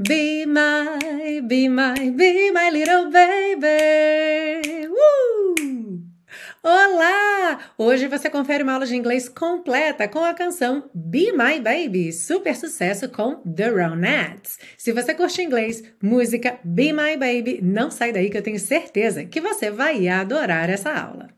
Be my, be my, be my little baby. Uh! Olá! Hoje você confere uma aula de inglês completa com a canção Be My Baby, super sucesso com The Ronettes. Se você curte inglês, música Be My Baby, não sai daí que eu tenho certeza que você vai adorar essa aula.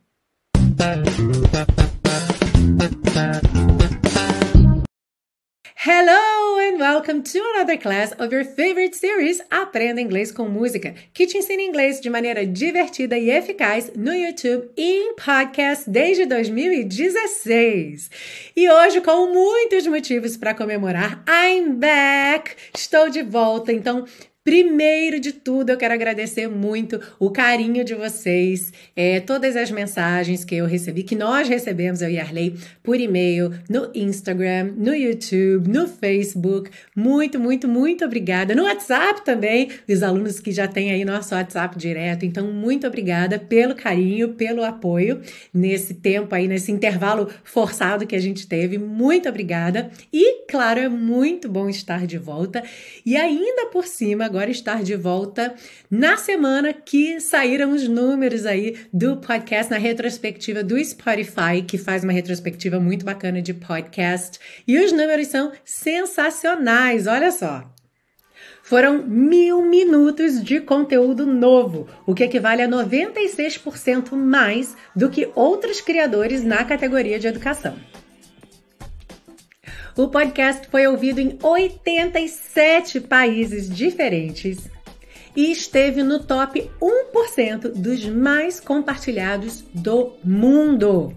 Hello and welcome to another class of your favorite series Aprenda Inglês com Música, que te ensina inglês de maneira divertida e eficaz no YouTube e em podcast desde 2016. E hoje, com muitos motivos para comemorar, I'm back! Estou de volta, então Primeiro de tudo, eu quero agradecer muito o carinho de vocês, é, todas as mensagens que eu recebi, que nós recebemos, eu e Arley, por e-mail, no Instagram, no YouTube, no Facebook. Muito, muito, muito obrigada. No WhatsApp também, os alunos que já têm aí nosso WhatsApp direto. Então, muito obrigada pelo carinho, pelo apoio nesse tempo aí, nesse intervalo forçado que a gente teve. Muito obrigada. E, claro, é muito bom estar de volta. E ainda por cima, agora estar de volta na semana que saíram os números aí do podcast na retrospectiva do Spotify, que faz uma retrospectiva muito bacana de podcast. E os números são sensacionais, olha só. Foram mil minutos de conteúdo novo, o que equivale a 96% mais do que outros criadores na categoria de educação. O podcast foi ouvido em 87 países diferentes e esteve no top 1% dos mais compartilhados do mundo.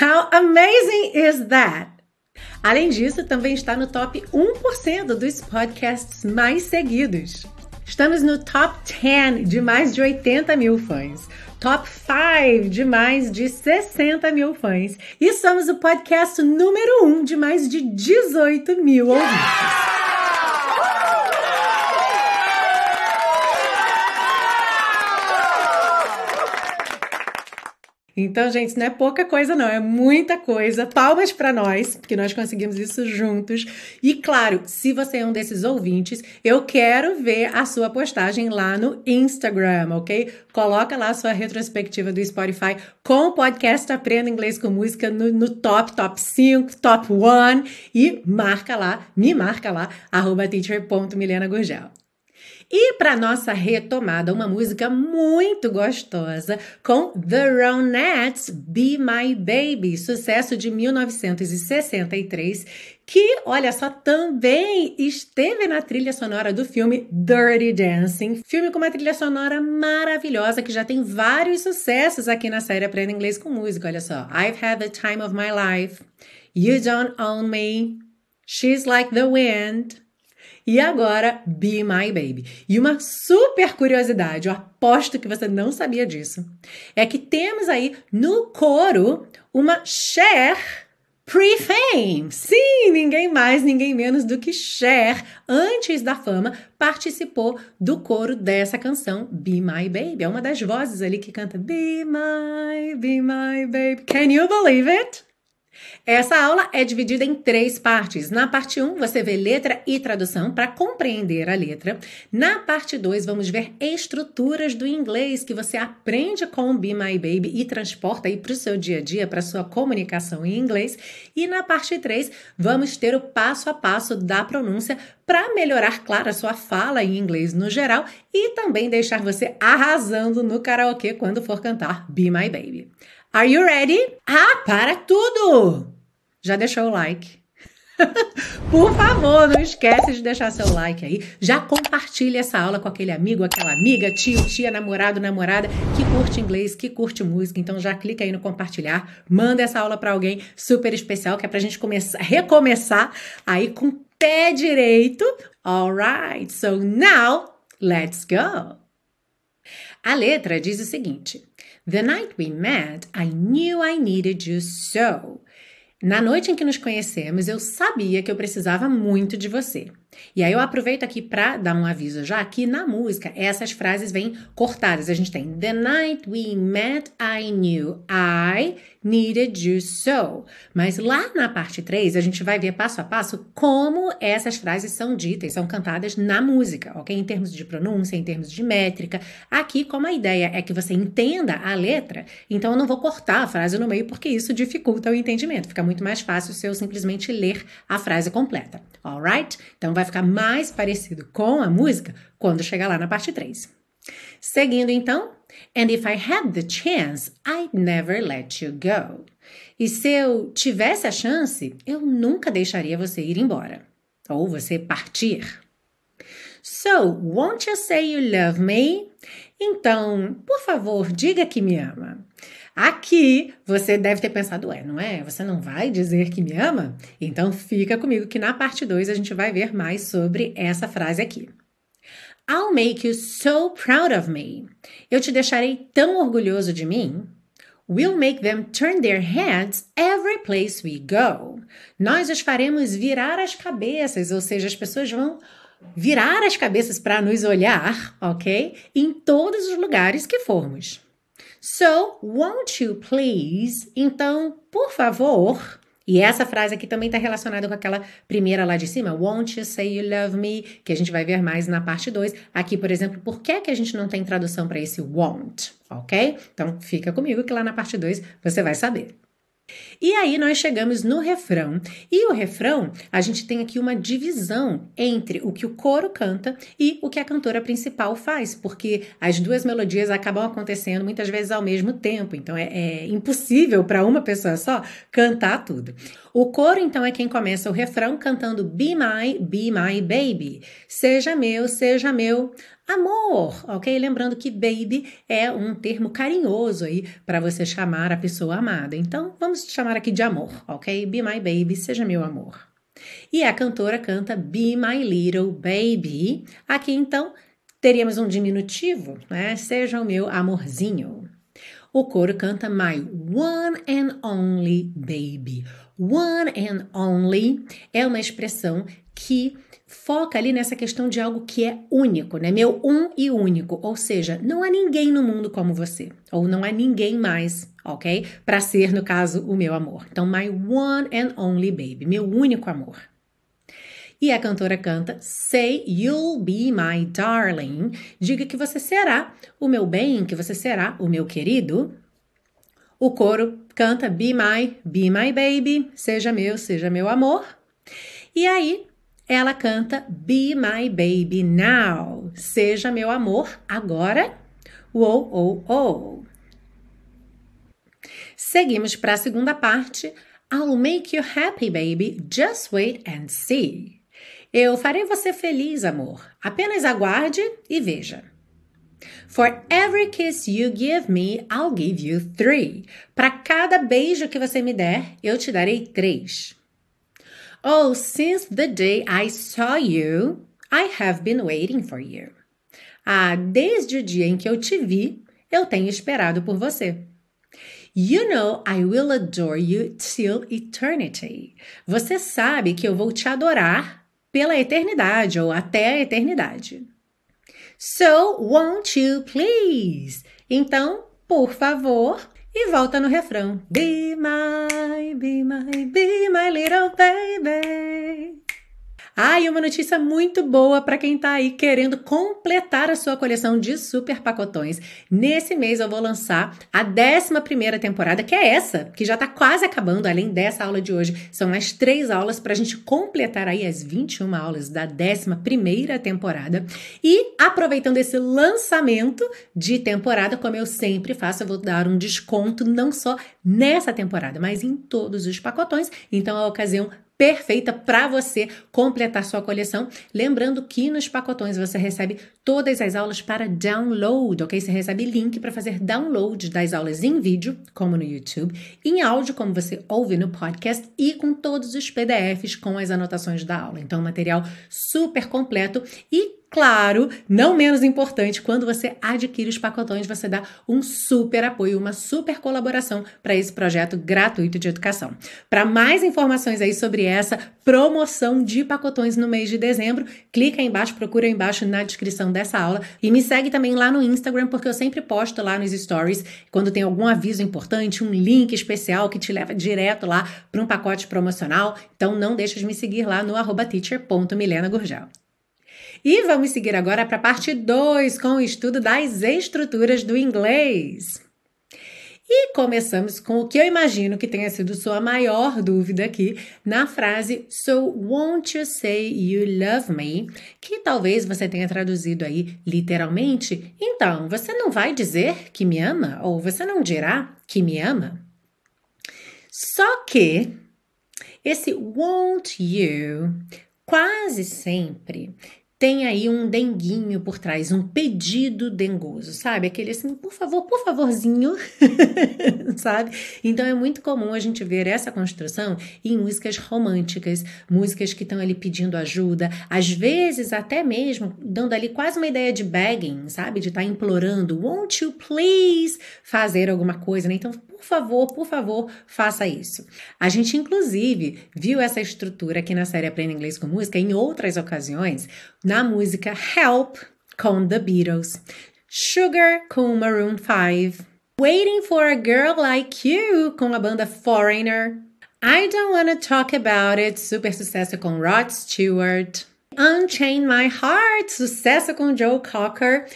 How amazing is that? Além disso, também está no top 1% dos podcasts mais seguidos. Estamos no top 10 de mais de 80 mil fãs, top 5 de mais de 60 mil fãs e somos o podcast número 1 de mais de 18 mil ouvintes. Então, gente, não é pouca coisa, não, é muita coisa. Palmas para nós, porque nós conseguimos isso juntos. E claro, se você é um desses ouvintes, eu quero ver a sua postagem lá no Instagram, ok? Coloca lá a sua retrospectiva do Spotify com o podcast Aprenda Inglês com Música no, no top, top 5, top 1 e marca lá, me marca lá, arroba teacher.milenagurgel. E para nossa retomada, uma música muito gostosa com The Ronettes, Be My Baby, sucesso de 1963, que, olha só, também esteve na trilha sonora do filme Dirty Dancing, filme com uma trilha sonora maravilhosa que já tem vários sucessos aqui na série Aprenda Inglês com Música. Olha só, I've Had the Time of My Life, You Don't Own Me, She's Like the Wind. E agora, Be My Baby. E uma super curiosidade, eu aposto que você não sabia disso, é que temos aí no coro uma Cher Pre-fame! Sim, ninguém mais, ninguém menos do que Cher, antes da fama, participou do coro dessa canção Be My Baby. É uma das vozes ali que canta Be My, Be My Baby. Can you believe it? Essa aula é dividida em três partes. Na parte 1, você vê letra e tradução para compreender a letra. Na parte 2, vamos ver estruturas do inglês que você aprende com Be My Baby e transporta aí para o seu dia a dia, para sua comunicação em inglês. E na parte 3, vamos ter o passo a passo da pronúncia para melhorar, claro, a sua fala em inglês no geral e também deixar você arrasando no karaokê quando for cantar Be My Baby. Are you ready? Ah, para tudo! Já deixou o like? Por favor, não esquece de deixar seu like aí. Já compartilha essa aula com aquele amigo, aquela amiga, tio, tia, namorado, namorada que curte inglês, que curte música. Então já clica aí no compartilhar, manda essa aula para alguém super especial que é pra gente começar, recomeçar aí com pé direito. Alright, so now let's go. A letra diz o seguinte: The night we met, I knew I needed you so. Na noite em que nos conhecemos, eu sabia que eu precisava muito de você. E aí eu aproveito aqui para dar um aviso já que na música essas frases vêm cortadas. A gente tem The night we met I knew I needed you so. Mas lá na parte 3 a gente vai ver passo a passo como essas frases são ditas, são cantadas na música, ok? Em termos de pronúncia, em termos de métrica. Aqui, como a ideia é que você entenda a letra, então eu não vou cortar a frase no meio porque isso dificulta o entendimento. Fica muito mais fácil se eu simplesmente ler a frase completa, alright? Então vai ficar mais parecido com a música quando chegar lá na parte 3. Seguindo então, And if I had the chance, I'd never let you go. E se eu tivesse a chance, eu nunca deixaria você ir embora. Ou você partir. So, won't you say you love me? Então, por favor, diga que me ama. Aqui você deve ter pensado, ué, não é? Você não vai dizer que me ama? Então fica comigo que na parte 2 a gente vai ver mais sobre essa frase aqui. I'll make you so proud of me. Eu te deixarei tão orgulhoso de mim. We'll make them turn their heads every place we go. Nós os faremos virar as cabeças, ou seja, as pessoas vão virar as cabeças para nos olhar, ok? Em todos os lugares que formos. So, won't you please? Então, por favor. E essa frase aqui também está relacionada com aquela primeira lá de cima, Won't you say you love me? Que a gente vai ver mais na parte 2. Aqui, por exemplo, por que, que a gente não tem tradução para esse won't? Ok? Então, fica comigo que lá na parte 2 você vai saber. E aí nós chegamos no refrão. E o refrão, a gente tem aqui uma divisão entre o que o coro canta e o que a cantora principal faz, porque as duas melodias acabam acontecendo muitas vezes ao mesmo tempo, então é, é impossível para uma pessoa só cantar tudo. O coro, então, é quem começa o refrão cantando Be My, Be My Baby. Seja meu, seja meu amor, ok? Lembrando que baby é um termo carinhoso aí para você chamar a pessoa amada. Então, vamos chamar aqui de amor, ok? Be my baby, seja meu amor. E a cantora canta Be my little baby. Aqui então teríamos um diminutivo, né? Seja o meu amorzinho. O coro canta My one and only baby. One and only é uma expressão que foca ali nessa questão de algo que é único, né? Meu um e único, ou seja, não há ninguém no mundo como você, ou não há ninguém mais, ok? Para ser, no caso, o meu amor. Então, my one and only baby, meu único amor. E a cantora canta Say you'll be my darling. Diga que você será o meu bem, que você será o meu querido. O coro canta Be my, be my baby, seja meu, seja meu amor. E aí ela canta Be My Baby Now. Seja meu amor agora. Uou, ou, ou. Seguimos para a segunda parte. I'll make you happy, baby. Just wait and see. Eu farei você feliz, amor. Apenas aguarde e veja. For every kiss you give me, I'll give you three. Para cada beijo que você me der, eu te darei três. Oh, since the day I saw you, I have been waiting for you. Ah, desde o dia em que eu te vi, eu tenho esperado por você. You know I will adore you till eternity. Você sabe que eu vou te adorar pela eternidade ou até a eternidade. So, won't you please? Então, por favor, e volta no refrão. Be my, be my, be my little baby. Ah, e uma notícia muito boa para quem está aí querendo completar a sua coleção de super pacotões. Nesse mês eu vou lançar a 11 temporada, que é essa, que já está quase acabando, além dessa aula de hoje. São mais três aulas para a gente completar aí as 21 aulas da 11 temporada. E aproveitando esse lançamento de temporada, como eu sempre faço, eu vou dar um desconto não só nessa temporada, mas em todos os pacotões. Então é a ocasião perfeita para você completar sua coleção. Lembrando que nos pacotões você recebe todas as aulas para download, ok? Você recebe link para fazer download das aulas em vídeo, como no YouTube, em áudio, como você ouve no podcast, e com todos os PDFs com as anotações da aula. Então, material super completo e claro, não menos importante, quando você adquire os pacotões, você dá um super apoio, uma super colaboração para esse projeto gratuito de educação. Para mais informações aí sobre essa promoção de pacotões no mês de dezembro, clica aí embaixo, procura aí embaixo na descrição dessa aula e me segue também lá no Instagram, porque eu sempre posto lá nos stories quando tem algum aviso importante, um link especial que te leva direto lá para um pacote promocional. Então não deixa de me seguir lá no teacher.milenagurgel. E vamos seguir agora para a parte 2 com o estudo das estruturas do inglês. E começamos com o que eu imagino que tenha sido sua maior dúvida aqui na frase So won't you say you love me? Que talvez você tenha traduzido aí literalmente. Então, você não vai dizer que me ama? Ou você não dirá que me ama? Só que esse won't you quase sempre tem aí um denguinho por trás, um pedido dengoso, sabe? Aquele assim, por favor, por favorzinho, sabe? Então é muito comum a gente ver essa construção em músicas românticas, músicas que estão ali pedindo ajuda, às vezes até mesmo dando ali quase uma ideia de begging, sabe? De estar tá implorando, won't you please fazer alguma coisa, né? Então, por favor, por favor, faça isso. A gente, inclusive, viu essa estrutura aqui na série Aprenda Inglês com Música em outras ocasiões, na música Help com The Beatles, Sugar com Maroon 5, Waiting for a Girl Like You com a banda Foreigner, I Don't Wanna Talk About It, super sucesso com Rod Stewart. Unchain My Heart, sucesso com Joe Cocker.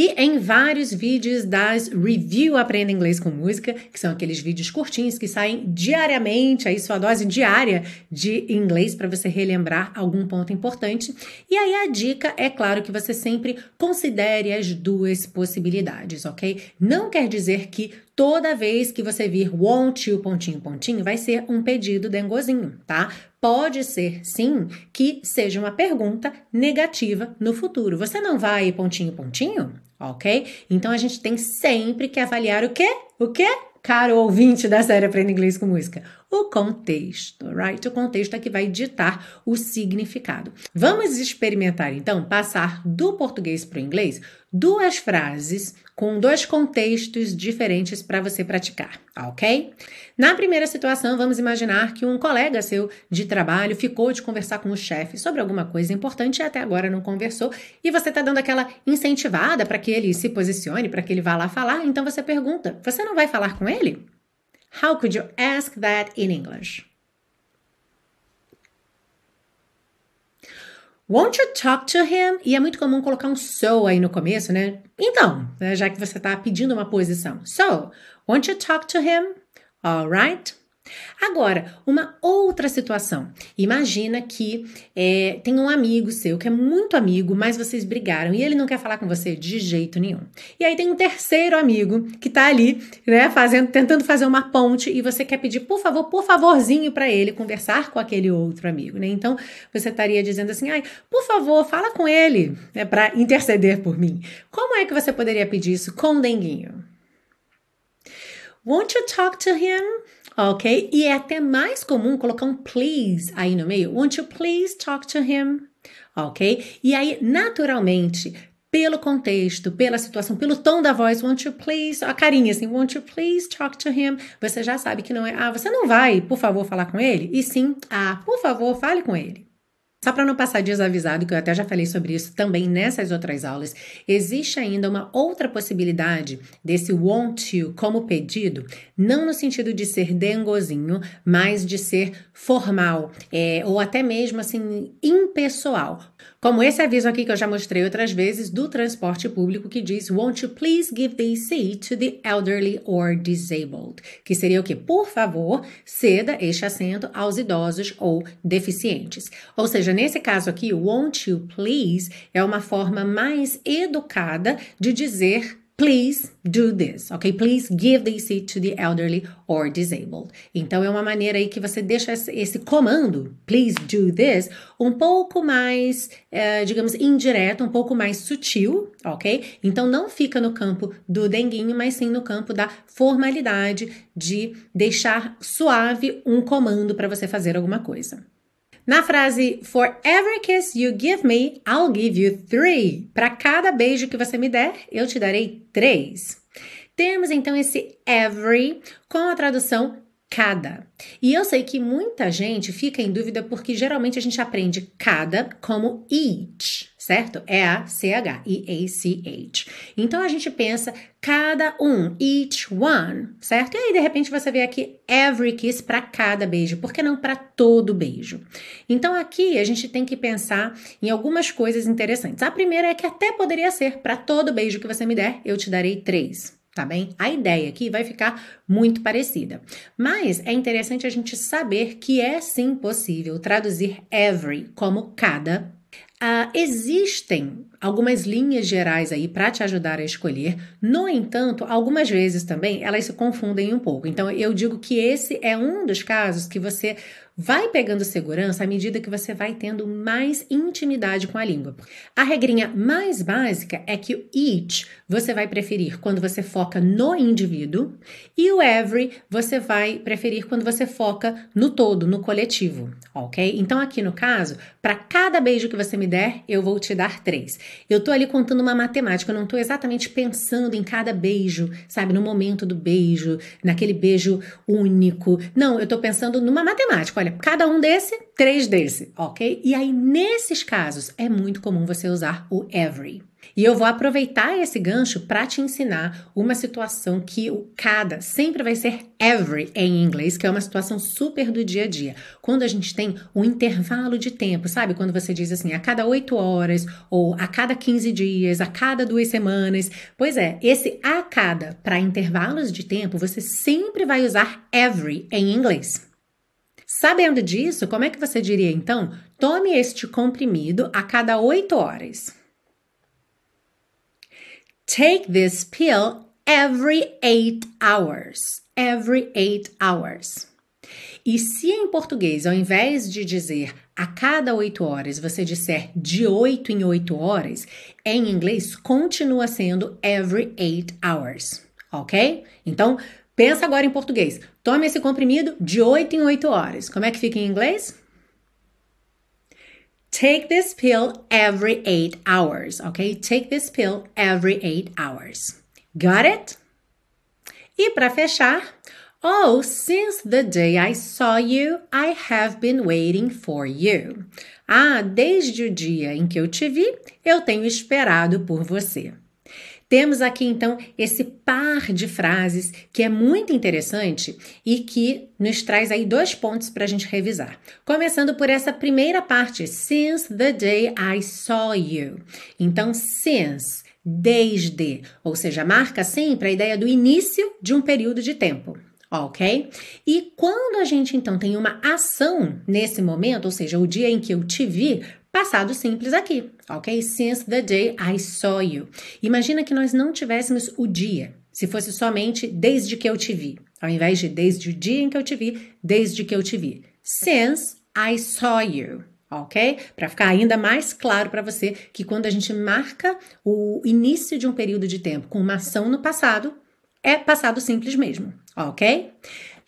E em vários vídeos das Review Aprenda Inglês com Música, que são aqueles vídeos curtinhos que saem diariamente, aí sua dose diária de inglês para você relembrar algum ponto importante. E aí a dica é claro que você sempre considere as duas possibilidades, ok? Não quer dizer que toda vez que você vir want you, pontinho, pontinho, vai ser um pedido dengozinho, tá? Pode ser, sim, que seja uma pergunta negativa no futuro. Você não vai pontinho, pontinho? Ok? Então a gente tem sempre que avaliar o quê? O quê? Caro ouvinte da série Aprenda Inglês com Música, o contexto, right? O contexto é que vai ditar o significado. Vamos experimentar então passar do português para o inglês duas frases com dois contextos diferentes para você praticar, ok? Na primeira situação, vamos imaginar que um colega seu de trabalho ficou de conversar com o chefe sobre alguma coisa importante e até agora não conversou, e você está dando aquela incentivada para que ele se posicione, para que ele vá lá falar, então você pergunta: você não vai falar com ele? How could you ask that in English? Won't you talk to him? E é muito comum colocar um so aí no começo, né? Então, né, já que você está pedindo uma posição. So, won't you talk to him? Alright? Agora, uma outra situação. Imagina que é, tem um amigo seu que é muito amigo, mas vocês brigaram e ele não quer falar com você de jeito nenhum. E aí tem um terceiro amigo que tá ali, né, fazendo, tentando fazer uma ponte e você quer pedir, por favor, por favorzinho para ele conversar com aquele outro amigo, né? Então você estaria dizendo assim, ai, por favor, fala com ele, né, para interceder por mim. Como é que você poderia pedir isso com denguinho? Won't you talk to him? Ok? E é até mais comum colocar um please aí no meio. Won't you please talk to him? Ok? E aí, naturalmente, pelo contexto, pela situação, pelo tom da voz, won't you please, a carinha assim, won't you please talk to him? Você já sabe que não é, ah, você não vai, por favor, falar com ele? E sim, ah, por favor, fale com ele. Só para não passar desavisado, que eu até já falei sobre isso também nessas outras aulas, existe ainda uma outra possibilidade desse want you como pedido, não no sentido de ser dengozinho, mas de ser formal, é, ou até mesmo assim, impessoal. Como esse aviso aqui que eu já mostrei outras vezes do transporte público que diz Won't you please give the seat to the elderly or disabled? Que seria o que? Por favor, ceda este assento aos idosos ou deficientes. Ou seja, nesse caso aqui, won't you please é uma forma mais educada de dizer Please do this, ok? Please give the seat to the elderly or disabled. Então é uma maneira aí que você deixa esse comando, please do this, um pouco mais, uh, digamos, indireto, um pouco mais sutil, ok? Então não fica no campo do denguinho, mas sim no campo da formalidade de deixar suave um comando para você fazer alguma coisa. Na frase For every kiss you give me, I'll give you three. Para cada beijo que você me der, eu te darei três. Temos então esse every com a tradução cada. E eu sei que muita gente fica em dúvida porque geralmente a gente aprende cada como each, certo? É a C H E A C H. Então a gente pensa cada um, each one, certo? E aí de repente você vê aqui every kiss para cada beijo, por que não para todo beijo? Então aqui a gente tem que pensar em algumas coisas interessantes. A primeira é que até poderia ser para todo beijo que você me der, eu te darei três tá bem? A ideia aqui vai ficar muito parecida. Mas é interessante a gente saber que é sim possível traduzir every como cada Uh, existem algumas linhas gerais aí para te ajudar a escolher. No entanto, algumas vezes também elas se confundem um pouco. Então, eu digo que esse é um dos casos que você vai pegando segurança à medida que você vai tendo mais intimidade com a língua. A regrinha mais básica é que o each você vai preferir quando você foca no indivíduo e o every você vai preferir quando você foca no todo, no coletivo, ok? Então, aqui no caso, para cada beijo que você me der, eu vou te dar três. Eu tô ali contando uma matemática, eu não tô exatamente pensando em cada beijo, sabe, no momento do beijo, naquele beijo único. Não, eu tô pensando numa matemática. Olha, olha, cada um desse, três desse, ok? E aí, nesses casos, é muito comum você usar o every. E eu vou aproveitar esse gancho para te ensinar uma situação que o cada sempre vai ser every em inglês, que é uma situação super do dia a dia. Quando a gente tem um intervalo de tempo, sabe? Quando você diz assim, a cada 8 horas, ou a cada 15 dias, a cada duas semanas. Pois é, esse a cada para intervalos de tempo, você sempre vai usar every em inglês. Sabendo disso, como é que você diria então? Tome este comprimido a cada 8 horas. Take this pill every 8 hours. Every 8 hours. E se em português, ao invés de dizer a cada 8 horas, você disser de 8 em 8 horas, em inglês continua sendo every 8 hours, ok? Então, Pensa agora em português. Tome esse comprimido de 8 em 8 horas. Como é que fica em inglês? Take this pill every 8 hours, ok? Take this pill every 8 hours. Got it? E para fechar, Oh, since the day I saw you, I have been waiting for you. Ah, desde o dia em que eu te vi, eu tenho esperado por você. Temos aqui então esse par de frases que é muito interessante e que nos traz aí dois pontos para a gente revisar. Começando por essa primeira parte, since the day I saw you. Então, since, desde, ou seja, marca sempre a ideia do início de um período de tempo ok? E quando a gente então tem uma ação nesse momento, ou seja, o dia em que eu te vi, Passado simples aqui, ok? Since the day I saw you. Imagina que nós não tivéssemos o dia, se fosse somente desde que eu te vi, ao invés de desde o dia em que eu te vi, desde que eu te vi. Since I saw you ok? Para ficar ainda mais claro para você que quando a gente marca o início de um período de tempo com uma ação no passado, é passado simples mesmo, ok?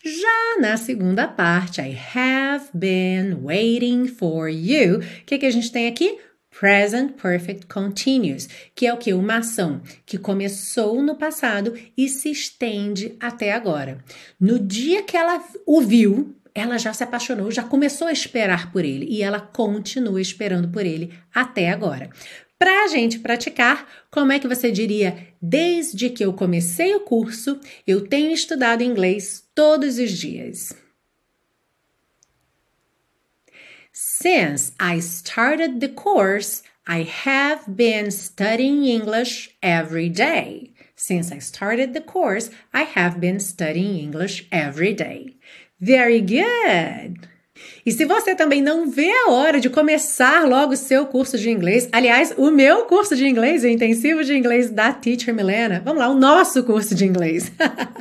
Já na segunda parte, I have been waiting for you. O que, que a gente tem aqui? Present Perfect Continuous, que é o que? Uma ação que começou no passado e se estende até agora. No dia que ela o viu, ela já se apaixonou, já começou a esperar por ele e ela continua esperando por ele até agora. Para a gente praticar, como é que você diria? Desde que eu comecei o curso, eu tenho estudado inglês todos os dias. Since I started the course, I have been studying English every day. Since I started the course, I have been studying English every day. Very good! E se você também não vê a hora de começar logo o seu curso de inglês, aliás, o meu curso de inglês, o intensivo de inglês da Teacher Milena, vamos lá, o nosso curso de inglês.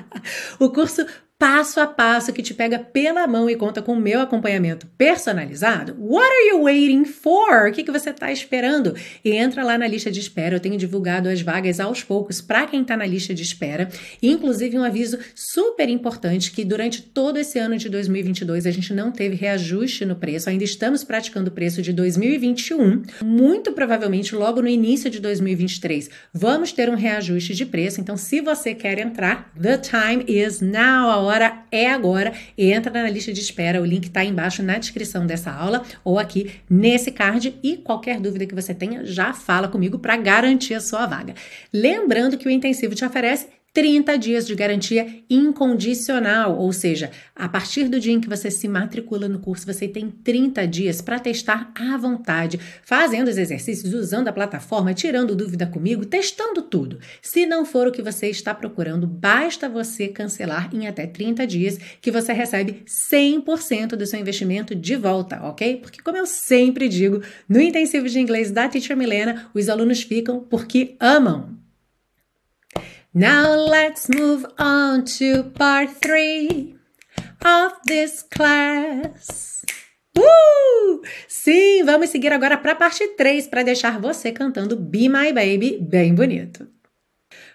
o curso passo a passo que te pega pela mão e conta com o meu acompanhamento personalizado? What are you waiting for? O que, que você está esperando? E entra lá na lista de espera. Eu tenho divulgado as vagas aos poucos para quem está na lista de espera. Inclusive, um aviso super importante que durante todo esse ano de 2022 a gente não teve reajuste no preço. Ainda estamos praticando o preço de 2021. Muito provavelmente, logo no início de 2023, vamos ter um reajuste de preço. Então, se você quer entrar, the time is now é agora. Entra na lista de espera, o link está embaixo na descrição dessa aula ou aqui nesse card. E qualquer dúvida que você tenha, já fala comigo para garantir a sua vaga. Lembrando que o intensivo te oferece 30 dias de garantia incondicional, ou seja, a partir do dia em que você se matricula no curso, você tem 30 dias para testar à vontade, fazendo os exercícios, usando a plataforma, tirando dúvida comigo, testando tudo. Se não for o que você está procurando, basta você cancelar em até 30 dias que você recebe 100% do seu investimento de volta, ok? Porque como eu sempre digo, no intensivo de inglês da Teacher Milena, os alunos ficam porque amam. Now let's move on to part three of this class. Uh! Sim, vamos seguir agora para a parte 3 para deixar você cantando Be My Baby bem bonito.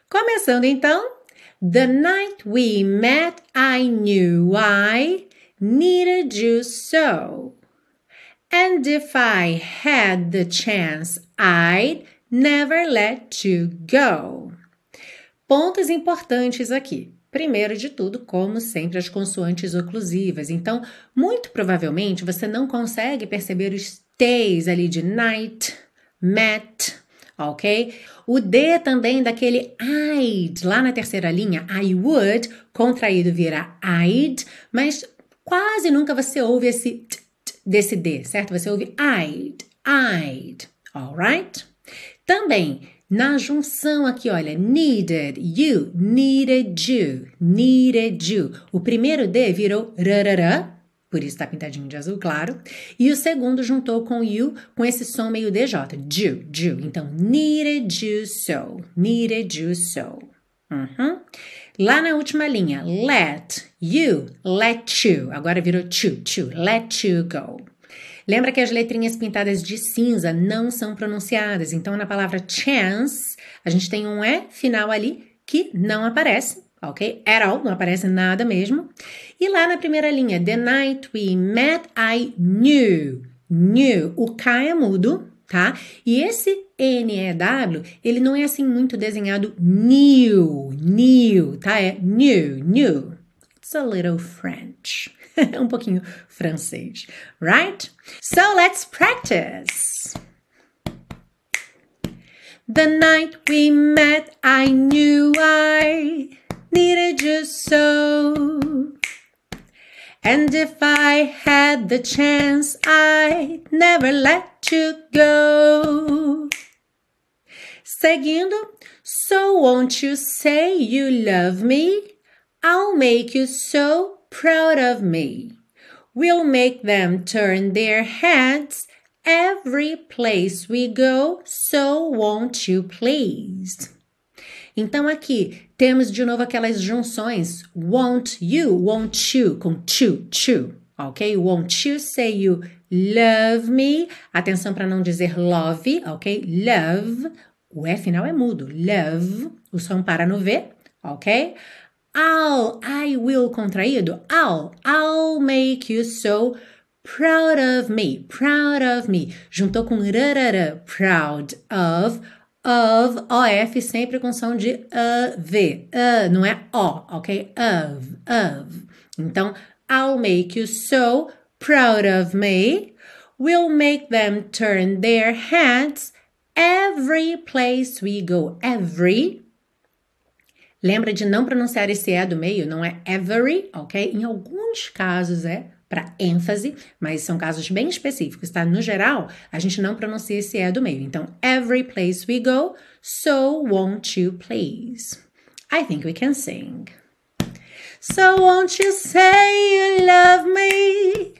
Começando então. The night we met, I knew I needed you so. And if I had the chance, I'd never let you go. Pontos importantes aqui. Primeiro de tudo, como sempre, as consoantes oclusivas. Então, muito provavelmente você não consegue perceber os T's ali de night, met, ok? O D também daquele I'd, lá na terceira linha, I would, contraído vira I'd, mas quase nunca você ouve esse t, t desse D, certo? Você ouve I'd, I'd, alright? Também na junção aqui, olha, needed you, needed you, needed you. O primeiro D virou rarará, por isso está pintadinho de azul claro. E o segundo juntou com you, com esse som meio DJ, you, you. Então, needed you so, needed you so. Uhum. Lá na última linha, let you, let you. Agora virou to, to, let you go. Lembra que as letrinhas pintadas de cinza não são pronunciadas, então na palavra chance, a gente tem um E final ali que não aparece, ok? At all, não aparece nada mesmo. E lá na primeira linha, the night we met, I knew. Knew. O K é mudo, tá? E esse N-E-W, ele não é assim muito desenhado new, new, tá? É new, new. It's a little French. um pouquinho francês, right? So let's practice. The night we met, I knew I needed you so. And if I had the chance, I'd never let you go. Seguindo, so won't you say you love me? I'll make you so proud of me. We'll make them turn their heads every place we go, so won't you please? Então aqui temos de novo aquelas junções won't you, won't you com to, to, ok? Won't you say you love me? Atenção para não dizer love, ok? Love, o E final é mudo, love, o som para no V, ok? I'll, I will contraído. I'll, I'll make you so proud of me, proud of me. Juntou com rarara, proud of, of, OF sempre com som de a, v, a, não é o, ok? Of, of. Então, I'll make you so proud of me. We'll make them turn their heads every place we go. Every Lembra de não pronunciar esse E do meio, não é every, ok? Em alguns casos é para ênfase, mas são casos bem específicos, tá? No geral, a gente não pronuncia esse E do meio. Então, every place we go, so won't you please? I think we can sing. So won't you say you love me?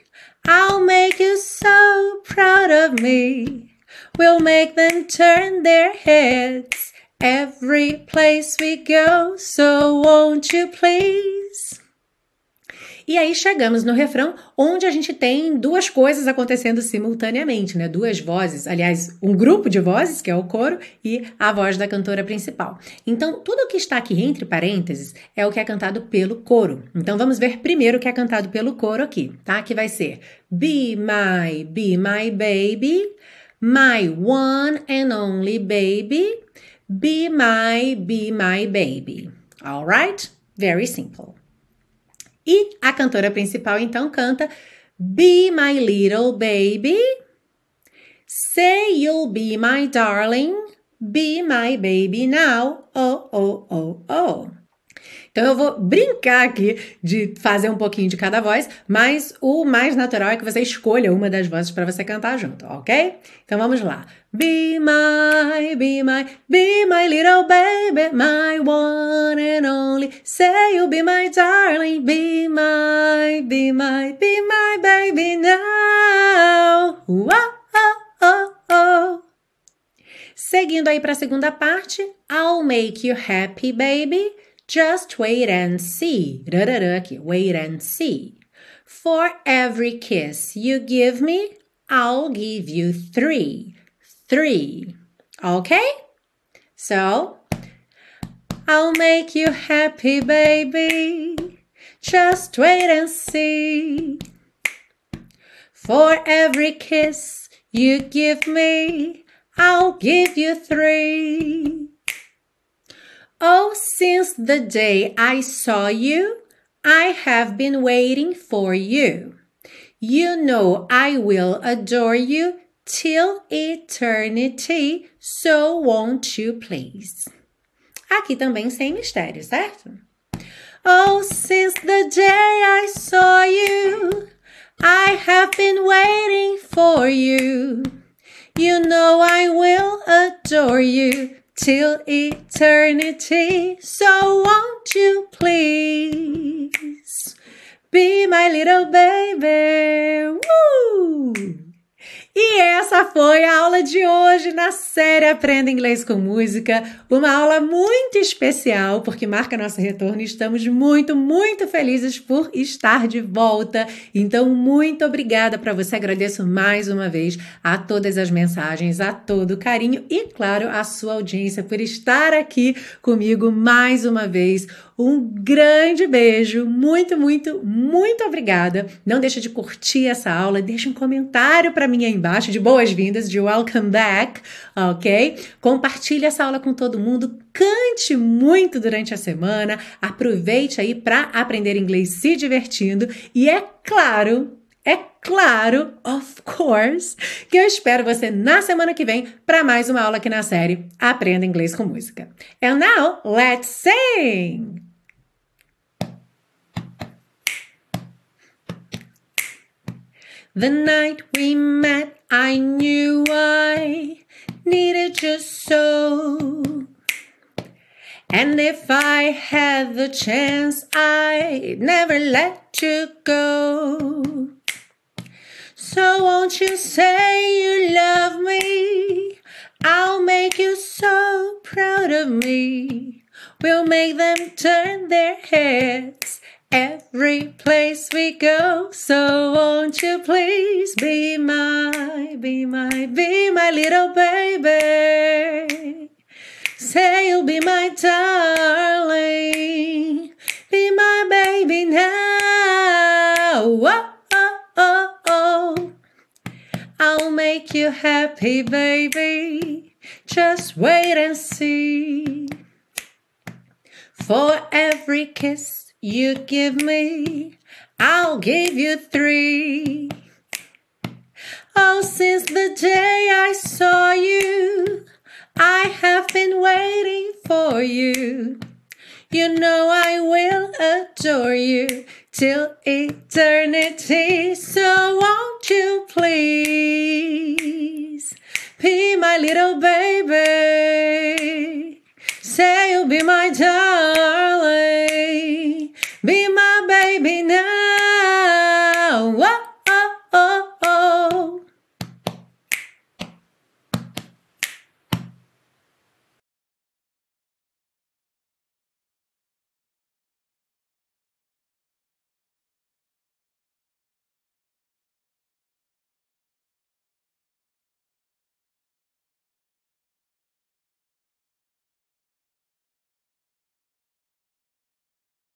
I'll make you so proud of me. We'll make them turn their heads every place we go, so won't you please? E aí chegamos no refrão, onde a gente tem duas coisas acontecendo simultaneamente, né? Duas vozes, aliás, um grupo de vozes, que é o coro, e a voz da cantora principal. Então, tudo que está aqui entre parênteses é o que é cantado pelo coro. Então, vamos ver primeiro o que é cantado pelo coro aqui, tá? Que vai ser Be my, be my baby, my one and only baby, be my, be my baby. Alright? Very simple. E a cantora principal então canta Be my little baby. Say you'll be my darling. Be my baby now. Oh, oh, oh, oh. Então eu vou brincar aqui de fazer um pouquinho de cada voz, mas o mais natural é que você escolha uma das vozes para você cantar junto, ok? Então vamos lá. Be my, be my, be my little baby, my one and only. Say you'll be my darling, be my, be my, be my baby now. Whoa, oh, oh, oh. Seguindo aí para a segunda parte, I'll make you happy, baby. Just wait and see. Wait and see. For every kiss you give me, I'll give you three. Three. Okay? So, I'll make you happy, baby. Just wait and see. For every kiss you give me, I'll give you three. Oh, since the day I saw you, I have been waiting for you. You know I will adore you till eternity, so won't you please? Aqui também sem mistério, certo? Oh, since the day I saw you, I have been waiting for you. You know I will adore you till eternity. So won't you please be my little baby? Woo! E essa foi a aula de hoje na série Aprenda Inglês com Música. Uma aula muito especial porque marca nosso retorno e estamos muito, muito felizes por estar de volta. Então, muito obrigada para você. Agradeço mais uma vez a todas as mensagens, a todo o carinho e, claro, a sua audiência por estar aqui comigo mais uma vez. Um grande beijo, muito, muito, muito obrigada. Não deixa de curtir essa aula, deixa um comentário para mim aí embaixo de boas-vindas, de welcome back, ok? Compartilhe essa aula com todo mundo, cante muito durante a semana, aproveite aí para aprender inglês se divertindo e é claro, é claro, of course, que eu espero você na semana que vem para mais uma aula aqui na série Aprenda Inglês com Música. And now, let's sing! The night we met, I knew I needed you so. And if I had the chance, I'd never let you go. So won't you say you love me? I'll make you so proud of me. We'll make them turn their heads every place we go. So won't you please be my, be my, be my little baby? Say you'll be my darling, be my baby now. Oh, oh, oh, oh. I'll make you happy, baby. Just wait and see. For every kiss you give me, I'll give you three. Oh, since the day I saw you, I have been waiting for you. You know I will adore you till eternity. So won't you please be my little baby? Say you'll be my darling.